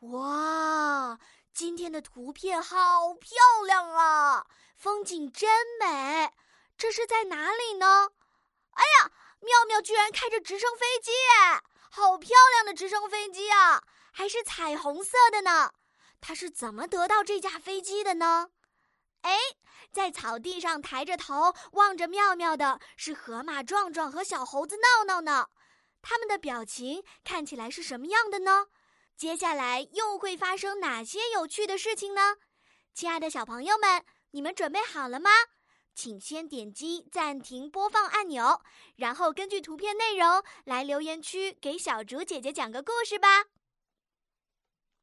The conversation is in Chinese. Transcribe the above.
哇，今天的图片好漂亮啊，风景真美。这是在哪里呢？哎呀，妙妙居然开着直升飞机，好漂亮的直升飞机啊，还是彩虹色的呢。他是怎么得到这架飞机的呢？哎，在草地上抬着头望着妙妙的是河马壮壮和小猴子闹闹呢。他们的表情看起来是什么样的呢？接下来又会发生哪些有趣的事情呢？亲爱的小朋友们，你们准备好了吗？请先点击暂停播放按钮，然后根据图片内容来留言区给小竹姐姐讲个故事吧。